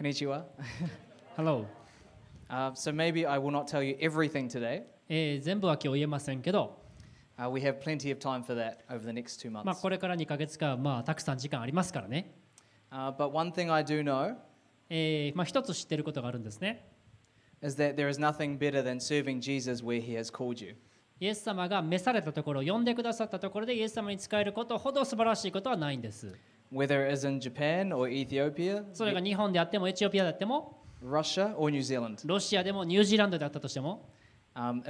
Konnichiwa. Hello、Uh, so maybe I will not tell you everything today. えー全部は今日言えませんけど、Uh, we have plenty of time for that over the next two まあ、months. これから2ヶ月間、まあ、たくさん時間ありますからね、Uh, but one thing I do know えーまあ、一つ知ってることがあるんですね is that there is nothing better than serving Jesus where he has called you. イエス様が召されたところ呼んでくださったところでイエス様に仕えることほど素晴らしいことはないんです whether as in Japan or Ethiopia, それが日本であってもエチオピアであってもロシアでもニュージーランドであったとしても主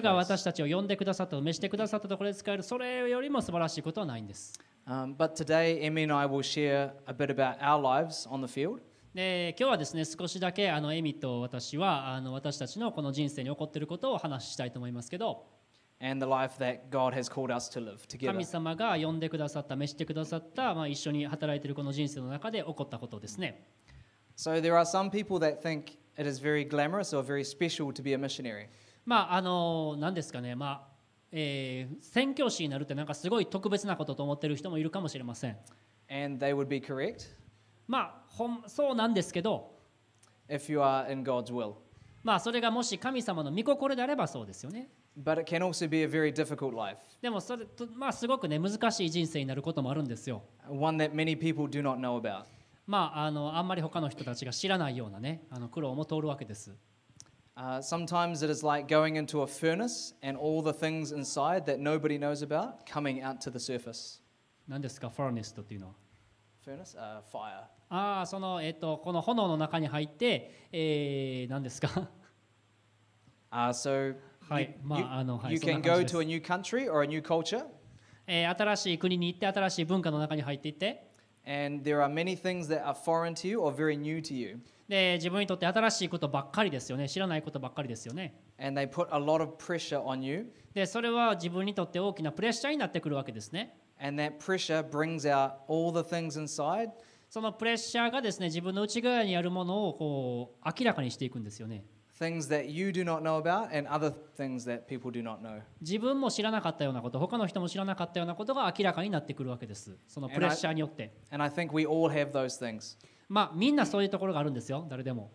が私たちを呼んでくださった、召してくださったところで使える、それよりも素晴らしいことはないんです。今日はですね、少しだけあのエミと私はあの私たちのこの人生に起こってることを話したいと思いますけど。And the life that God has called us to live together. 神様が呼んでくださった召してくださった、まあ、一緒に働いているこの人生の中で起こったことですね So there are some people that think it is very glamorous or very special to be a missionary. まああの何ですかねまあえー宣教師になるってなんかすごい特別なことと思ってる人もいるかもしれません And they would be correct まあほんそうなんですけど if you are in God's will. まあそれがもし神様の御心であればそうですよね But it can also be a very difficult life, でもそれとまあすごくね難しい人生になることもあるんですよ one that many people do not know about. まああのあんまり他の人たちが知らないようなねあの苦労も通るわけです Uh, sometimes it is like going into a furnace and all the things inside that nobody knows about coming out to the surface. 何ですかファーネストっていうのは Furnace? Uh, fire. ああそのえっ、とこの炎の中に入って、えー、何ですか Uh, so はいまああのはい you can 感 go to a new country or a new culture, えー新しい国に行って新しい文化の中に入っていって and there are many things that are foreign to you or very new to you. で自分にとって新しいことばっかりですよね知らないことばっかりですよね And they put a lot of pressure on you, でそれは自分にとって大きなプレッシャーになってくるわけですね and that pressure brings out all the things inside そのプレッシャーがですね自分の内側にあるものをこう明らかにしていくんですよね things that you do not know about and other things that people do not know. 自分も知らなかったようなこと他の人も知らなかったようなことが明らかになってくるわけですそのプレッシャーによって And I think we all have those things. まあみんなそういうところがあるんですよ誰でも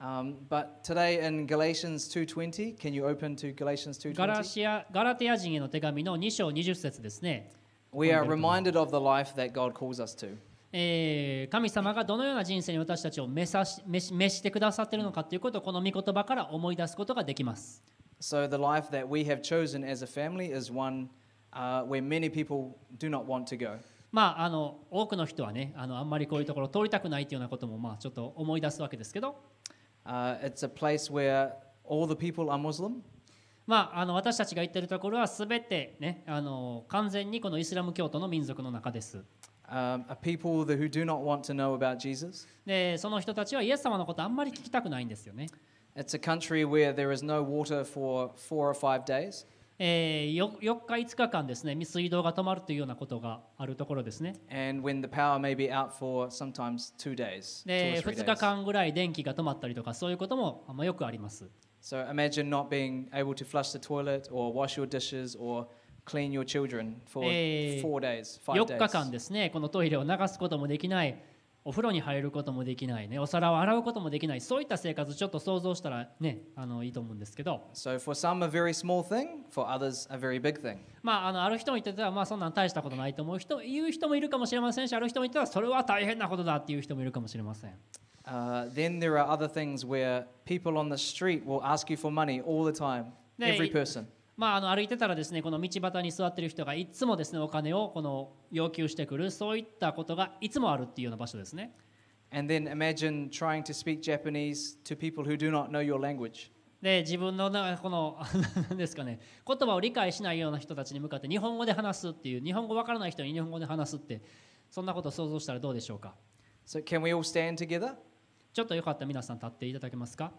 Um, but today in Galatians 2:20, can you open to Galatians ガラ 2:20? シアガラテヤ人への手紙の2章20節ですね We are reminded of the life that God calls us to. えー神様がどのような人生に私たちを召さし召し召してくださっているのかということをこの御言葉から思い出すことができます。So the life that we have chosen as a family is one uh, where many people do not want to go. まあ、あの多くの人はねあのあんまりこういうところを通りたくないというようなこともまあちょっと思い出すわけですけど、Uh, it's a place where all the people are Muslim, まあ、あの私たちが言っているところは全て、ね、あの完全にこのイスラム教徒の民族の中です。um, a people that, who do not want to know about Jesus. でその人たちはイエス様のことあんまり聞きたくないんですよね。 It's a country where there is no water for four or five days. えー、よ4日5日間ですね水道が止まるというようなことがあるところですね。 And when the power may be out for sometimes two days, two で or three 2 days. 日間ぐらい電気が止まったりとかそういうこともまあよくあります。 So imagine not being able to flush the toilet or wash your dishes or clean your children for Eh, four days, five 4日 days. 間ですねこのトイレを流すこともできないお風呂に入ることもできないねお皿を洗うこともできないそういった生活ちょっと想像したらねあのいいと思うんですけど So for some, a very small thing, for others, a very big thing. まああのある人も言ってたらまあそんなん大したことないと思う人言う人もいるかもしれませんしある人も言ってたらそれは大変なことだっていう人もいるかもしれません Uh, then there are other things where people on the street will ask you for money all the time, every person. まあ、あの歩いてたらですねこの道端に座ってる人がいつもですねお金をこの要求してくるそういったことがいつもあるっていうような場所ですね And then imagine trying to speak Japanese to people who do not know your language. で自分のなこの何 ですかね言葉を理解しないような人たちに向かって日本語で話すっていう日本語わからない人に日本語で話すってそんなことを想像したらどうでしょうか？So can we all stand together? ちょっとよかったら皆さん立っていただけますか？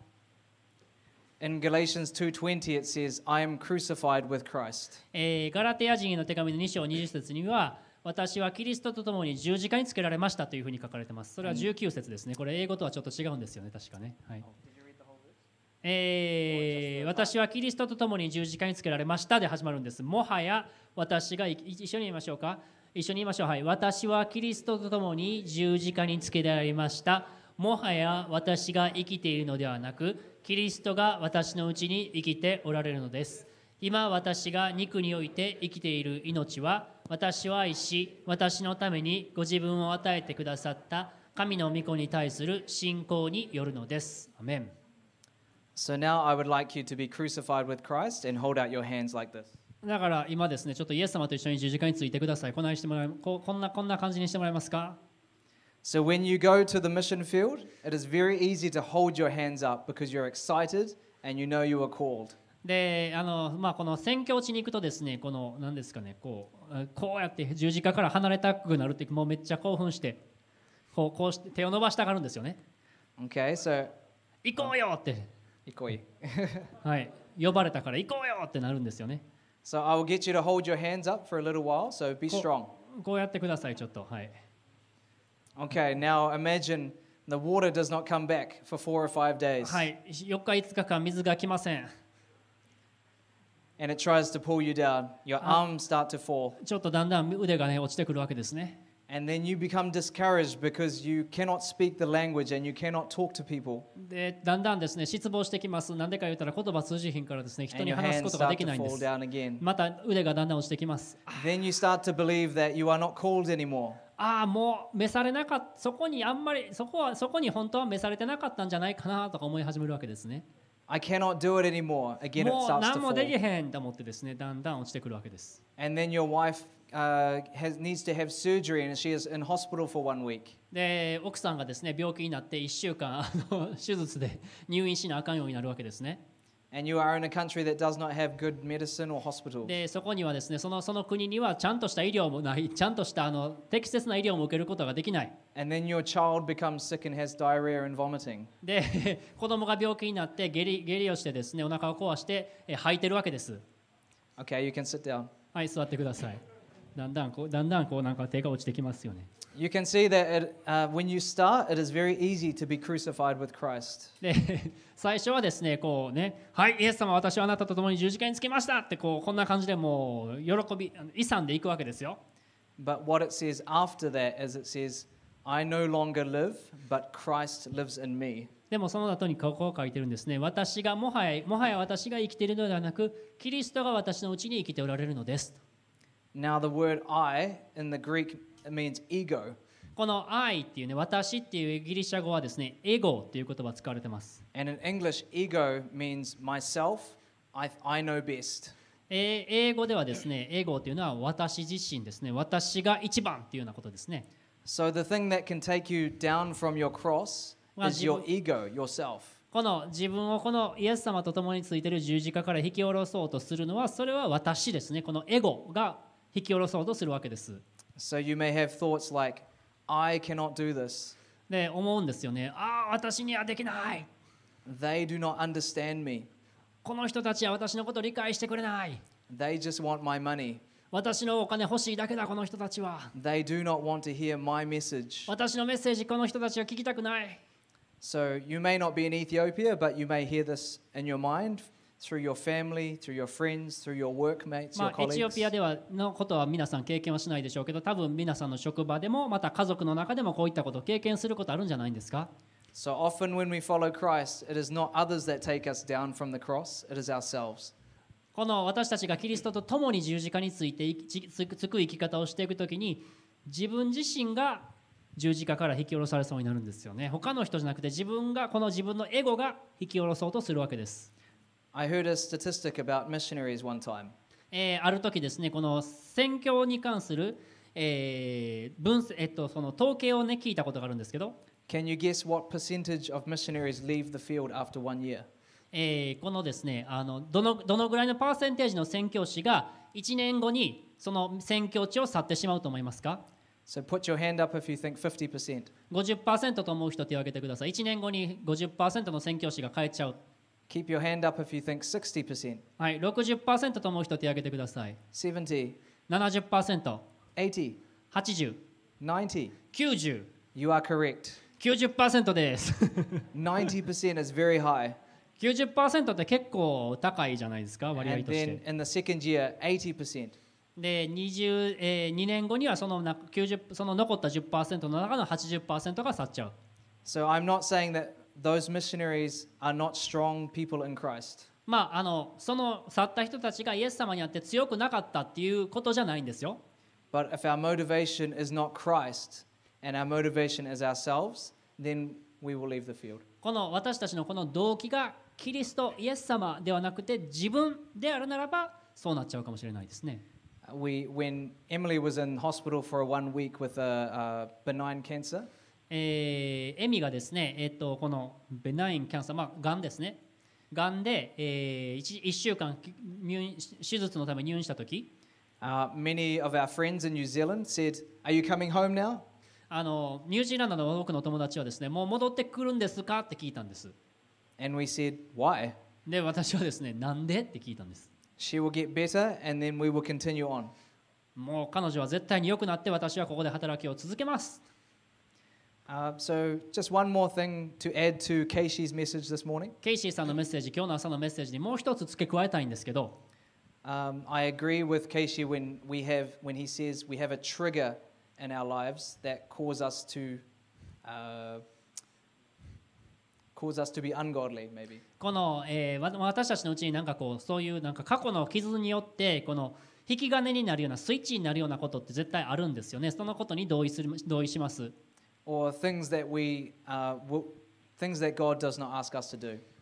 In Galatians 2:20 it says, "I am crucified with Christ." えーガラテヤ人への手紙の2章20節には私はキリストと共に十字架につけられましたというふうに書かれてます。それは19節ですね。これ英語とはちょっと違うんですよね。確かね。はい。えー私はキリストと共に十字架につけられましたで始まるんです。もはや私がい一緒に言いましょうか、一緒に言いましょう。はい。私はキリストと共に十字架につけられました。もはや私が生きているのではなく、キリストが私のうちに生きておられるのです。今私が肉において生きている命は、私を愛し、私のためにご自分を与えてくださった神の御子に対する信仰によるのです。アメン。So now I would like you to be crucified with Christ and hold out your hands like this. だから今ですね、ちょっとイエス様と一緒に十字架についてください。こんなにしてもらえここんなこんな感じにしてもらえますか？So when you go to the mission field, it is very easy to hold your hands up because you're excited and you know you are called. であの、まあ、この宣教地に行くとですねこの何ですかねこうあこうやって十字架から離れたくなるってもうめっちゃ興奮してこうこうして手を伸ばしたがるんですよね Okay, so 行こうよって、ikoi. はい、呼ばれたから行こうよってなるんですよね so I will get you to hold your hands up for a little while. So be こ strong. こうやってくださいちょっとはい Okay, now imagine the water does not come back for four or five days, はい4日5日間水が来ません and it tries to pull you down. Your arms start to fall, ちょっとだんだん腕がね落ちてくるわけですね and then you become discouraged because you cannot speak the language and you cannot talk to people, でだんだんですね失望してきますなんでか言ったら言葉通じひんからですね人 and に your 話す hands ことがで start き to ないんで fall す down again. また腕がだんだん落ちてきます Then you start to believe that you are not called anymore. ああもう召されなかったそこにあんまりそこはそこに本当は召されてなかったんじゃないかなとか思い始めるわけですね I cannot do it anymore. Again, it もう starts to 何もでき fall. へんと思ってですねだんだん落ちてくるわけです And then your wife uh, has, needs to have surgery and she is in hospital for one week. で奥さんがですね病気になって1週間あの手術で入院しなあかんようになるわけですねでそこにはですねその,その国にはちゃんとした医療もないちゃんとしたあの適切な医療も受けることができない。で 子供が病気になって下痢,下痢をしてですねお腹を壊して吐いてるわけです。はい座ってください。だんだんこうだんだんこうなんか手が落ちてきますよね。You can see that it, uh, when you start, it is very easy to be crucified with Christ. で最初はですねこうね「はいイエス様私はあなたと共に十字架につけました」ってこうこんな感じでもう喜びあの勇んでいくわけですよ But what it says after that is it says, I no longer live, but Christ lives in me. でもその後にここを書いてるんですね私がもはやもはや私が生きているのではなくキリストが私のうちに生きておられるのです Now, the word I in the Greek it means ego. この「愛」っていうね私っていうギリシャ語はですねエゴっていう言葉が使われてます And in English, ego means myself, I, I know best. えー英語ではですねエゴっていうのは私自身ですね私が一番っていうようなことですね So, the thing that can take you down from your cross is your ego, yourself. この自分をこのイエス様と共についている十字架から引き下ろそうとするのはそれは私ですねこのエゴが引き下ろそうとするわけです So, you may have thoughts like, I cannot do this. で思うんですよねああ私にはできない They do not understand me. この人たちは私のことを理解してくれない They just want my money. 私のお金欲しいだけだこの人たちは They do not want to hear my message. 私のメッセージこの人たちは聞きたくない So, you may not be in Ethiopia, but you may hear this in your mind through your family, through your friends, through your workmates, ま your あ、エチオ colleagues. ピアではのことは皆さん経験はしないでしょうけど多分皆さんの職場でもまた家族の中でもこういったことを経験することあるんじゃないんですか？So often when we follow Christ, it is not others that take us down from the cross, it is ourselves. この私たちがキリストと共に十字架について生きつつく生き方をしていくときに自分自身が十字架から引き下ろされそうになるんですよね他の人じゃなくて自分がこの自分のエゴが引き下ろそうとするわけです、I heard a statistic about missionaries one time. えーある時ですねこの宣教に関する、えー分えっと、その統計をね聞いたことがあるんですけど Can you guess what percentage of missionaries leave the field after one year? えーこのですねあのどのどのぐらいのパーセンテージの宣教師が1年後にその宣教地を去ってしまうと思いますか So put your hand up if you think 50%. 50%と思う人手を挙げてください1年後に50%の宣教師が帰っちゃう Keep your hand up if you think 60%, はい60%と思う人手を挙げてください 70, 70% 80, 80 90. 90 You are correct. 90%です90% is very high. 90%って結構高いじゃないですか割合 And として then in the second year, 80%. で20、えー2年後にはそのな90その残った10%の中の80%が去っちゃう So I'm not saying that those missionaries are not strong people in Christ. まああのその去った人たちがイエス様にあって強くなかったっていうことじゃないんですよ But if our motivation is not Christ and our motivation is ourselves, then we will leave the field. この私たちのこの動機がキリストイエス様ではなくて自分であるならばそうなっちゃうかもしれないですね We, when Emily was in hospital for one week with a, a benign cancer, えーエミがですね、えっとこのベナインキャンサー、まあ、がんですね、がんで、え 1, 週間入院手術のため入院したとき、uh, many of our friends in New Zealand said, Are you coming home now? あのニュージーランドの多くの友達はですね、もう戻ってくるんですかって聞いたんです。And we said, Why? で、私はですね、なんでって聞いたんです。She will get better and then we will continue on. もう彼女は絶対に良くなって私はここで働きを続けます。Uh, so, just one more thing to add to Keishi's message this morning. ケイシーさんのメッセージ、今日の朝のメッセージにもう一つ付け加えたいんですけど、Um, I agree with Keishi when, we have, when he says we have a trigger in our lives that cause us to, uh, cause us to be ungodly, maybe. この、えーわ私たちのうちになんかこうそういうなんか過去の傷によってこの引き金になるようなスイッチになるようなことって絶対あるんですよね。そのことに同意する同意します。or things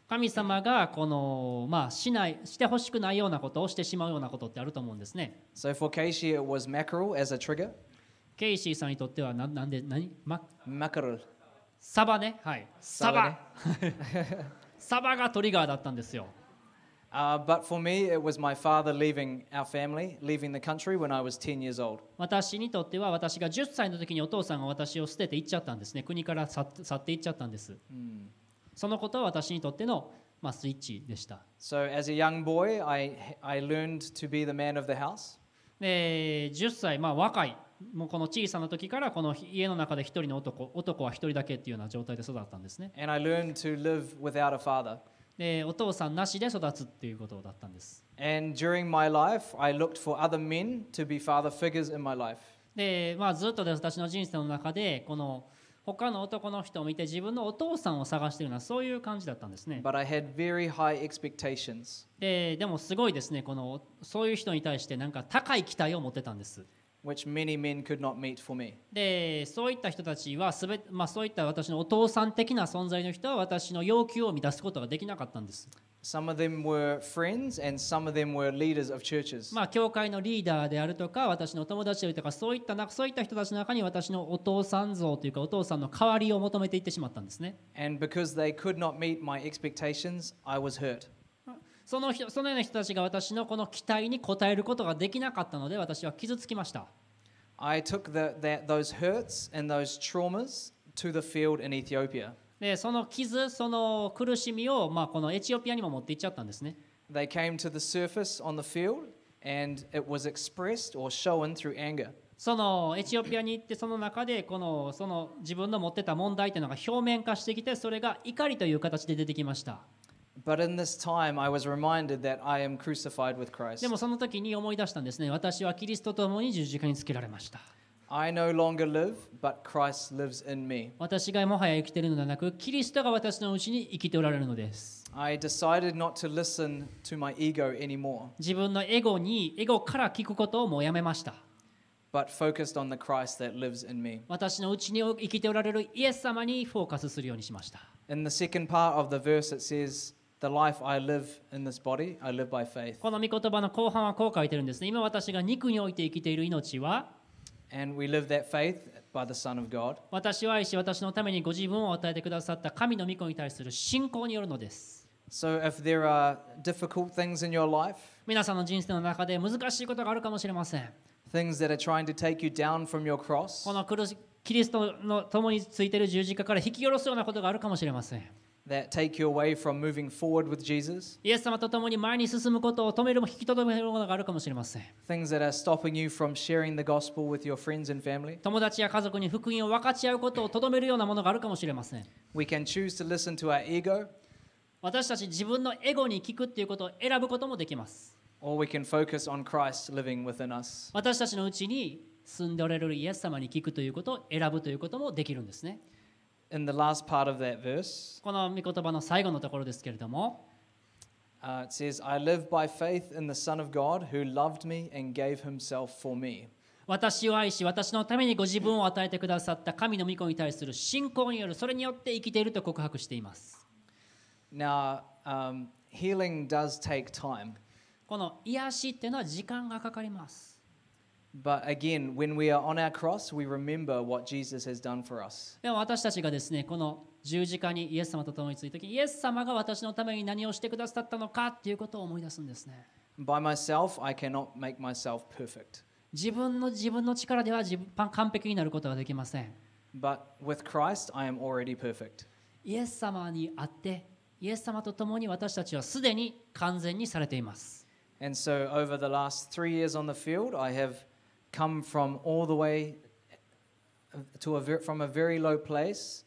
神様がこの、まあ、し,ないしてほしくないようなことをしてしまうようなことってあると思うんですね。シーさんにとっ,ル。サバがトリガーだったんですよ。Uh, but for me, it was my father leaving our family, leaving the country when I was 10 years old. 私にとっては私が10歳の時にお父さんが私を捨てて行っちゃったんですね。国から去って行っちゃったんです。そのことは私にとっての、まあ、スイッチでした。So as a young boy, I, I learned to be the man of the house. で10歳、まあ、若いもうこの小さな時からこの家の中で一人の男男は一人だけっていうような状態で育ったんですね And I learned to live without a father. でお父さんなしで育つっていうことだったんです。And during my life, I looked for other men to be father figures in my life. で、まあ、ずっとで私の人生の中でこの他の男の人を見て自分のお父さんを探しているようなそういう感じだったんですね。But I had very high expectations, ででもすごいですねこのそういう人に対してなんか高い期待を持ってたんです which many men could not meet for me. でそういった人たちはすべ、まあ、そういった私のお父さん的な存在の人は私の要求を満たすことができなかったんです Some of them were friends, and some of them were leaders of churches. まあ、教会のリーダーであるとか私の友達であるとかそういったなそういった人たちの中に私のお父さん像というかお父さんの代わりを求めていってしまったんですね And because they could not meet my expectations, I was hurt. その人そのような人たちが私のこの期待に応えることができなかったので私は傷つきました I took the, that, those hurts and those traumas to the field in Ethiopia. でその傷その苦しみを、まあ、このエチオピアにも持っていっちゃったんですね They came to the surface on the field, and it was expressed or shown through anger. そのエチオピアに行ってその中でこのその自分の持ってた問題というのが表面化してきてそれが怒りという形で出てきました But in this time, I was reminded that I am crucified with Christ. でもその時に思い出したんですね私はキリストと共に十字架につけられました I no longer live, but Christ lives in me. 私がもはや生きているのではなくキリストが私のうちに生きておられるのです I decided not to listen to my ego anymore, 自分のエゴにエゴから聞くことをもうやめました but focused on the Christ that lives in me. 私のうちに生きておられるイエス様にフォーカスするようにしました In the second part of the verse, it says, この御言葉の後半はこう書いてるんですね。今私が肉において生きている命は？私は愛し私のためにご自分を与えてくださった神の御子に対する信仰によるのです。皆さんの人生の中で難しいことがあるかもしれません。このクリ,キリストの共についている十字架から引き下ろすようなことがあるかもしれません。That take you away from moving forward with Jesus, イエス様と共に前に進むことを止めるも引き留めるものがあるかもしれません things that are stopping you from sharing the gospel with your friends and family. 友達や家族に福音を分かち合うことをとどめるようなものがあるかもしれません We can choose to listen to our ego 私たち自分のエゴに聞くっていうことを選ぶこともできます or we can focus on Christ living within us. 私たちのうちに住んでおられるイエス様に聞くということを選ぶということもできるんですねこの御言葉の最後のところですけれども、私は愛し、私のためにご自分を与えてくださった神の御子に対する信仰による、それによって生きていると告白しています。この癒しというのは時間がかかります。But again, when we are on our cross, we remember what Jesus has done for us. でも私たちがですねこの十字架にイエス様と共についた時イエス様が私のために何をしてくださったのかっていうことを思い出すんですね By myself, I cannot make myself perfect. 自分の自分の力では自分完璧になることができません But with Christ, I am already perfect. イエス様にあってイエス様と共に私たちはすでに完全にされています And so, over the last three years on the field, I have come from all the way to a from a very low place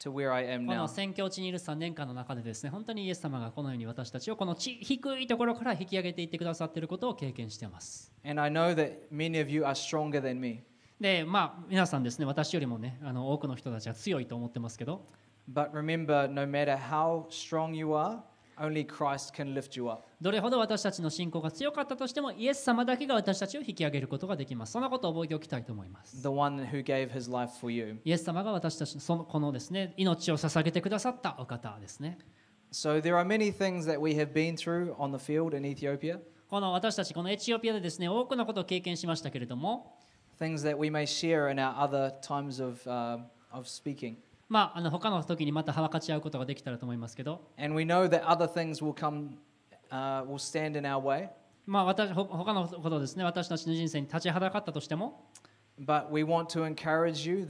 to where I am この now. 宣教地にいる3年間の中でですね本当にイエス様がこのように私たちをこの地低いところから引き上げていってくださっていることを経験しています And I know that many of you are stronger than me. でまあ皆さんですね私よりもねあの多くの人たちは強いと思ってますけど But remember, no matter how strong you are, only Christ can lift you up. どれほど私たちの信仰が強かったとしてもイエス様だけが私たちを引き上げることができますそんなことを覚えておきたいと思います The one who gave his life for you. イエス様が私たちのそのこのですね命を捧げてくださったお方ですね So there are many things that we have been through on the field in Ethiopia, この私たちこのエチオピアでですね多くのことを経験しましたけれども things that we may share in our other times of, uh, of speaking. まあ、あの他の時にまた分かち合うことができたらと思いますけど。まあ私他のことですね、私たちの人生に立ちはだかったとしても。But we want to encourage you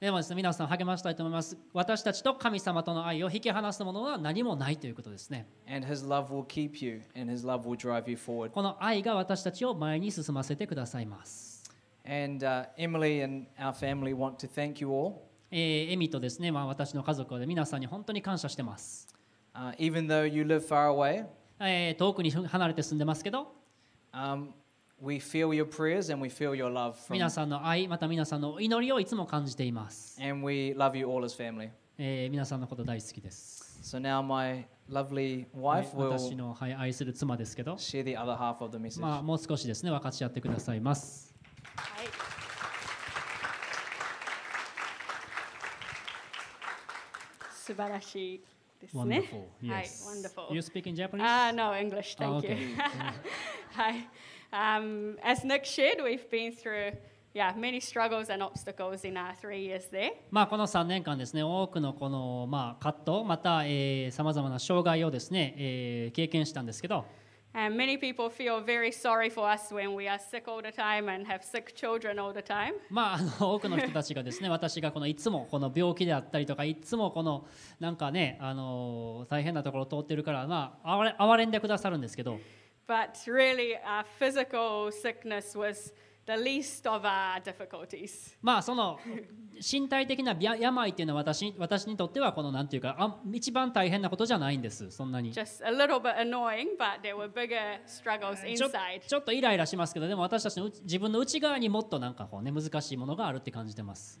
でも、皆さ励ましたいと思います。私たちと神様との愛を引き離すものは何もないということですね。この愛が私たちを前に進ませてくださいます。And Emily and our family want to thank you all. えー、エミとですね、まあ、私の家族は皆さんに本当に感謝してます。Uh, 遠くに離れて住んでますけど、um, 皆さんの愛、また皆さんの祈りをいつも感じています。えー、皆さんのこと大好きです。So now my 私の、愛する妻、まあ、もう少しですね、分かち合ってくださいます。素晴らしいですね。Wonderful はい、yes wonderful. You speak in Japanese? Ah, no, English, thank Ah, okay. you. Hi. Um, as Nick shared, we've been through yeah, many struggles and obstacles in our three years there. まあ、この3年間ですね多くのこの、まあ、葛藤またさまざまな障害をですね、えー経験したんですけど And many people feel very sorry for us when we are sick all the time and have sick children all the time. まあ、あの多くの人たちがですね私がこのいつもこの病気であったりとかいつもこのなんかねあの大変なところを通ってるからまあ哀れ哀れんでくださるんですけど But really, our physical sickness was まあその身体的な病っていうのは私,私にとってはこのなんていうかあ一番大変なことじゃないんですそんなに。ちょ,っとイライラしますけどでも私たちの自分の内側にもっとなんかこうね難しいものがあるって感じてます。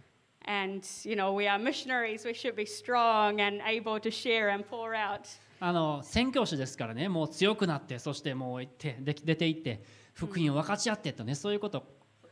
And, you know, we are missionaries. We should be strong and able to share and pour out. あの宣教師ですからねもう強くなってそしてもう行ってで出て行って福音を分かち合ってとねそういうこと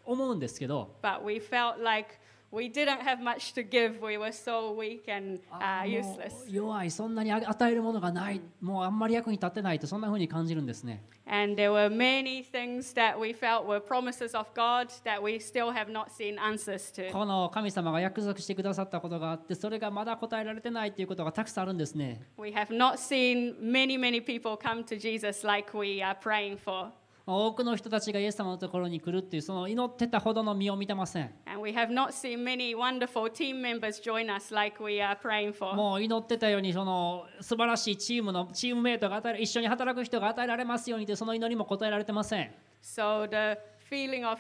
思うんですけど But we felt like we didn't have much to give. We were so weak and あ uh, ーも useless. う弱いそんなにあ与えるものがないもうあんまり役に立ってないとそんな風に感じるんですね And there were many things that we felt were promises of God that we still have not seen answers to. この神様が約束してくださったことがあってそれがまだ答えられてないっていうことがたくさんあるんですね We have not seen many, many people come to Jesus like we are praying for. 多くの人たちがイエス様のところに来るっていうその祈ってたほどの実を見てません And we have not seen many wonderful team members join us like we are praying for. もう祈ってたようにその素晴らしいチームのチームメイトが与え一緒に働く人が与えられますようにとその祈りも答えられてません So the feeling of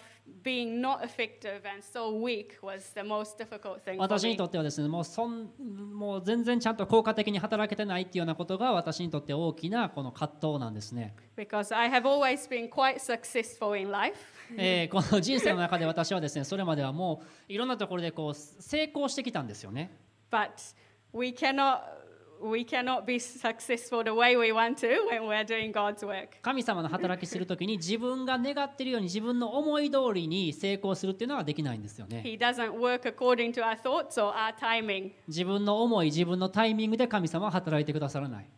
私にとってはですねもうそん、もう全然ちゃんと効果的に働けてないっていうようなことが私にとって大きなこの葛藤なんですね。I え、この人生の中で私はですね、それまではもういろんなところでこう成功してきたんですよね。We cannot be successful the way we want to when we're doing God's work. 神様の働きするときに自分が願っているように自分の思い通りに成功するっていうのはできないんですよね He doesn't work according to our thoughts or our timing. 自分の思い自分のタイミングで神様は働いてくださらない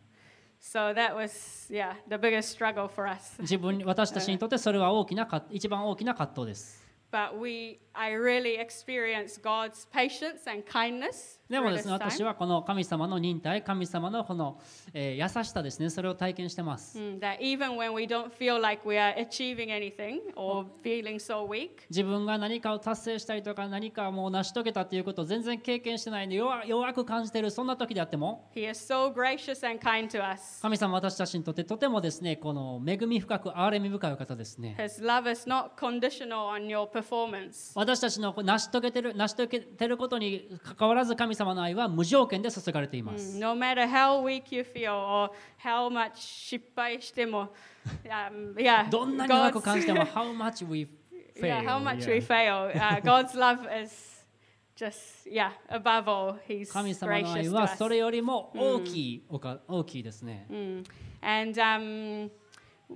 So that was, yeah, the biggest struggle for us. 自分私たちにとってそれは大きなか一番大きな葛藤です But we, I really experienced God's patience and kindness でもですね、私.はこの神様の忍耐、神様のこの、えー優しさですね、それを体験してます。Mm, that even when we don't feel like we are achieving anything or feeling so weak, 自分が何かを達成したりとか、何かもう成し遂げたということを全然経験してないので弱、弱く感じている、そんな時であっても、He is so gracious and kind to us. 神様は私たちにとってとてもですね、この恵み深く、憐れみ深いお方ですね。His love is not conditional on your performance. 私たちの成し遂げてる成し遂げてることに関わらず神様の愛は無条件で注がれています。No matter how weak you feel or how much 失敗しても um, yeah, どんなに弱く感じても、How much we fail. yeah, how much Yeah. we fail. Uh, God's love is just, yeah, above all. He's 神様の愛は.それよりも大きいおか、大きいですね。Mm. And um,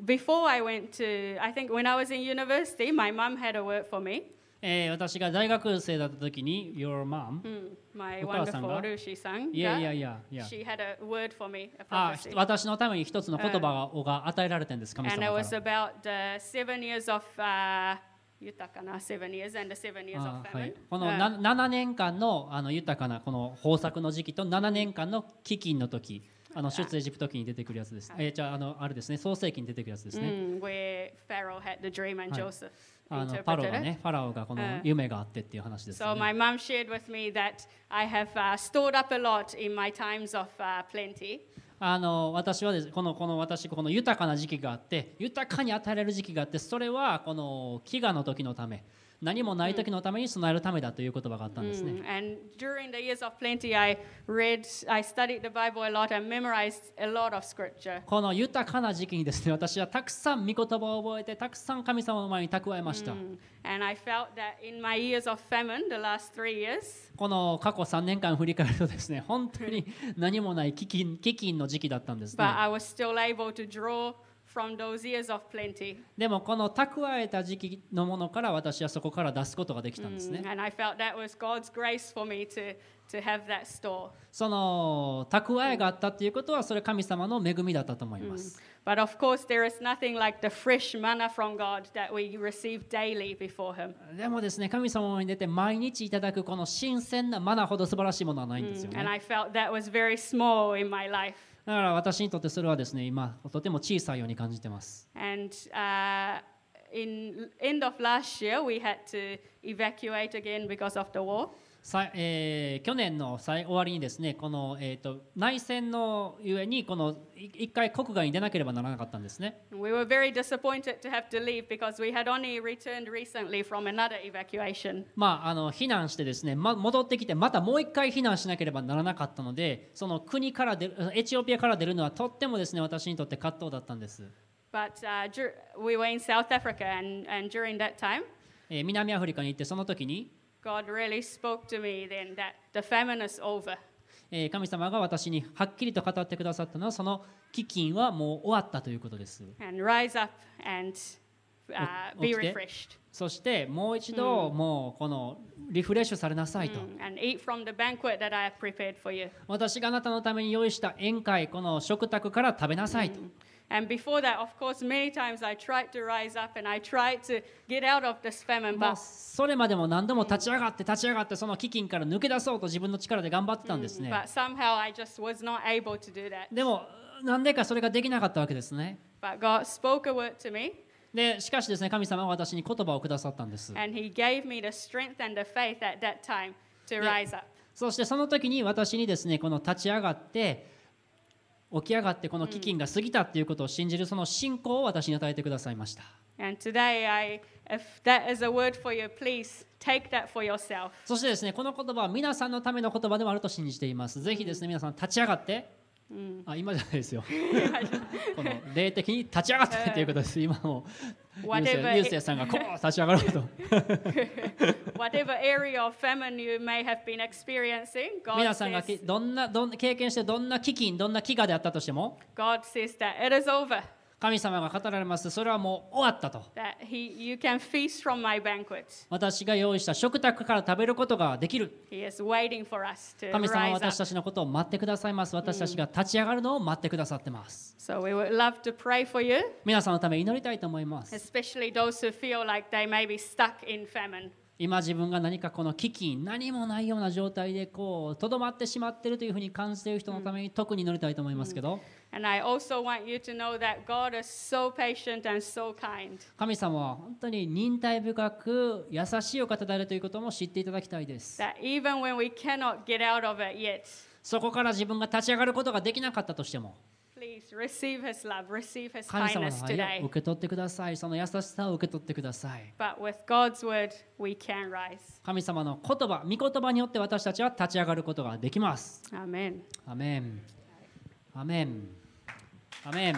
before I went to, I think when I was in university, my mum had a word for me. えー私が大学生だった時に Your mom、Mm, my お母さんが？wonderful いやいや She had a word for me, a あ.私のために一つの言葉が,、が与えられてるんです神 And 様か was ら。about the seven years of uh, Yutakana, seven years, and the seven years あ of は famine. い、この Uh, な7年間のあの豊かなこの豊作の時期と7年間の飢饉の時あの出エジプト記に出てくるやつです。えーじゃああのあれですね創世記に出てくるやつですね。mm, where Pharaoh had the dream and はい。あのパロがね、ファラオがこの夢があってっていう話です、あの私はですこのこの私この豊かな時期があって豊かに与えられる時期があってそれはこの飢餓の時のため。何もない時のために備えるためだという言葉があったんですね。この豊かな時期にですね、私はたくさん御言葉を覚えて、たくさん神様の前に蓄えました。この過去3年間振り返るとですね、本当に何もない基金,基金の時期だったんですね。From those years of plenty. でもこの蓄えた時期のものから私はそこから出すことができたんですね。Mm, And I felt that was God's grace for me to, to have that store. その蓄えがあったっていうことはそれ神様の恵みだったと思います。But of course, there is nothing like the fresh manna from God that we receive daily before Him. でもですね神様に出て毎日いただくこの新鮮なマナほど素晴らしいものはないんですよ And ね。I felt that was very small in my life. だから私にとってそれはですね今とても小さいように感じてます。And uh, in end of last year, we had to evacuate again because of the war. さえー去年の最終わりにですねこの、えー、と内戦のゆえにこのい一回国外に出なければならなかったんですね。We were very disappointed to have to leave because we had only returned recently from another evacuation. まあ、あの避難してですね、ま、戻ってきてまたもう一回避難しなければならなかったのでその国から出るエチオピアから出るのはとってもですね私にとって葛藤だったんです、But uh, we were in South Africa, and, and during that time, えー南アフリカに行ってその時に、神様が私にはっきりと語ってくださったのはその基金はもう終わったということです。そしてもう一度もうこのリフレッシュされなさいと。私があなたのために用意した宴会、この食卓から食べなさいと。And before that, of course, many times I tried to rise up and I tried to get out of this famine, but それまでも何度も立ち上がって立ち上がってその飢饉から抜け出そうと自分の力で頑張ってたんですね、but somehow I just was not able to do that. でもなんでかそれができなかったわけですね But God spoke a word to me でしかしですね神様は私に言葉をくださったんです and He gave me the strength and the faith at that time to rise up. そしてその時に私にですねこの立ち上がって起き上がってこの飢饉が過ぎたっていうことを信じるその信仰を私に与えてくださいました。And today, I, if that is a word for you, please take that for yourself. そしてですねこの言葉は皆さんのための言葉でもあると信じています。ぜひですね皆さん立ち上がってあ今じゃないですよ。この霊的に立ち上がってということです。今もゆう Whatever せいゆうせいさんがこう立ち上がろうと。Whatever area of famine you may have been experiencing, 皆さんがどんなどん経験してどんな飢饉どんな飢餓であったとしても God says that it is over, 神様が語られます。それはもう終わったと。That he, you can feast from my banquet. 私が用意した食卓から食べることができる。神様は私.たちのことを待ってくださいます。私たちが立ち上がるのを待ってくださってます。皆さんのために祈りたいと思います今自分が何かこの危機何もないような状態でこうとどまってしまっているというふうに感じている人のために特に乗りたいと思いますけど。神様は本当に忍耐深く優しいお方であるということも知っていただきたいです。そこから自分が立ち上がることができなかったとしても神様の受け取ってください。その優しさを受け取ってください。神様の言葉、御言葉によって私たちは立ち上がることができます。アメン。アメン。アメン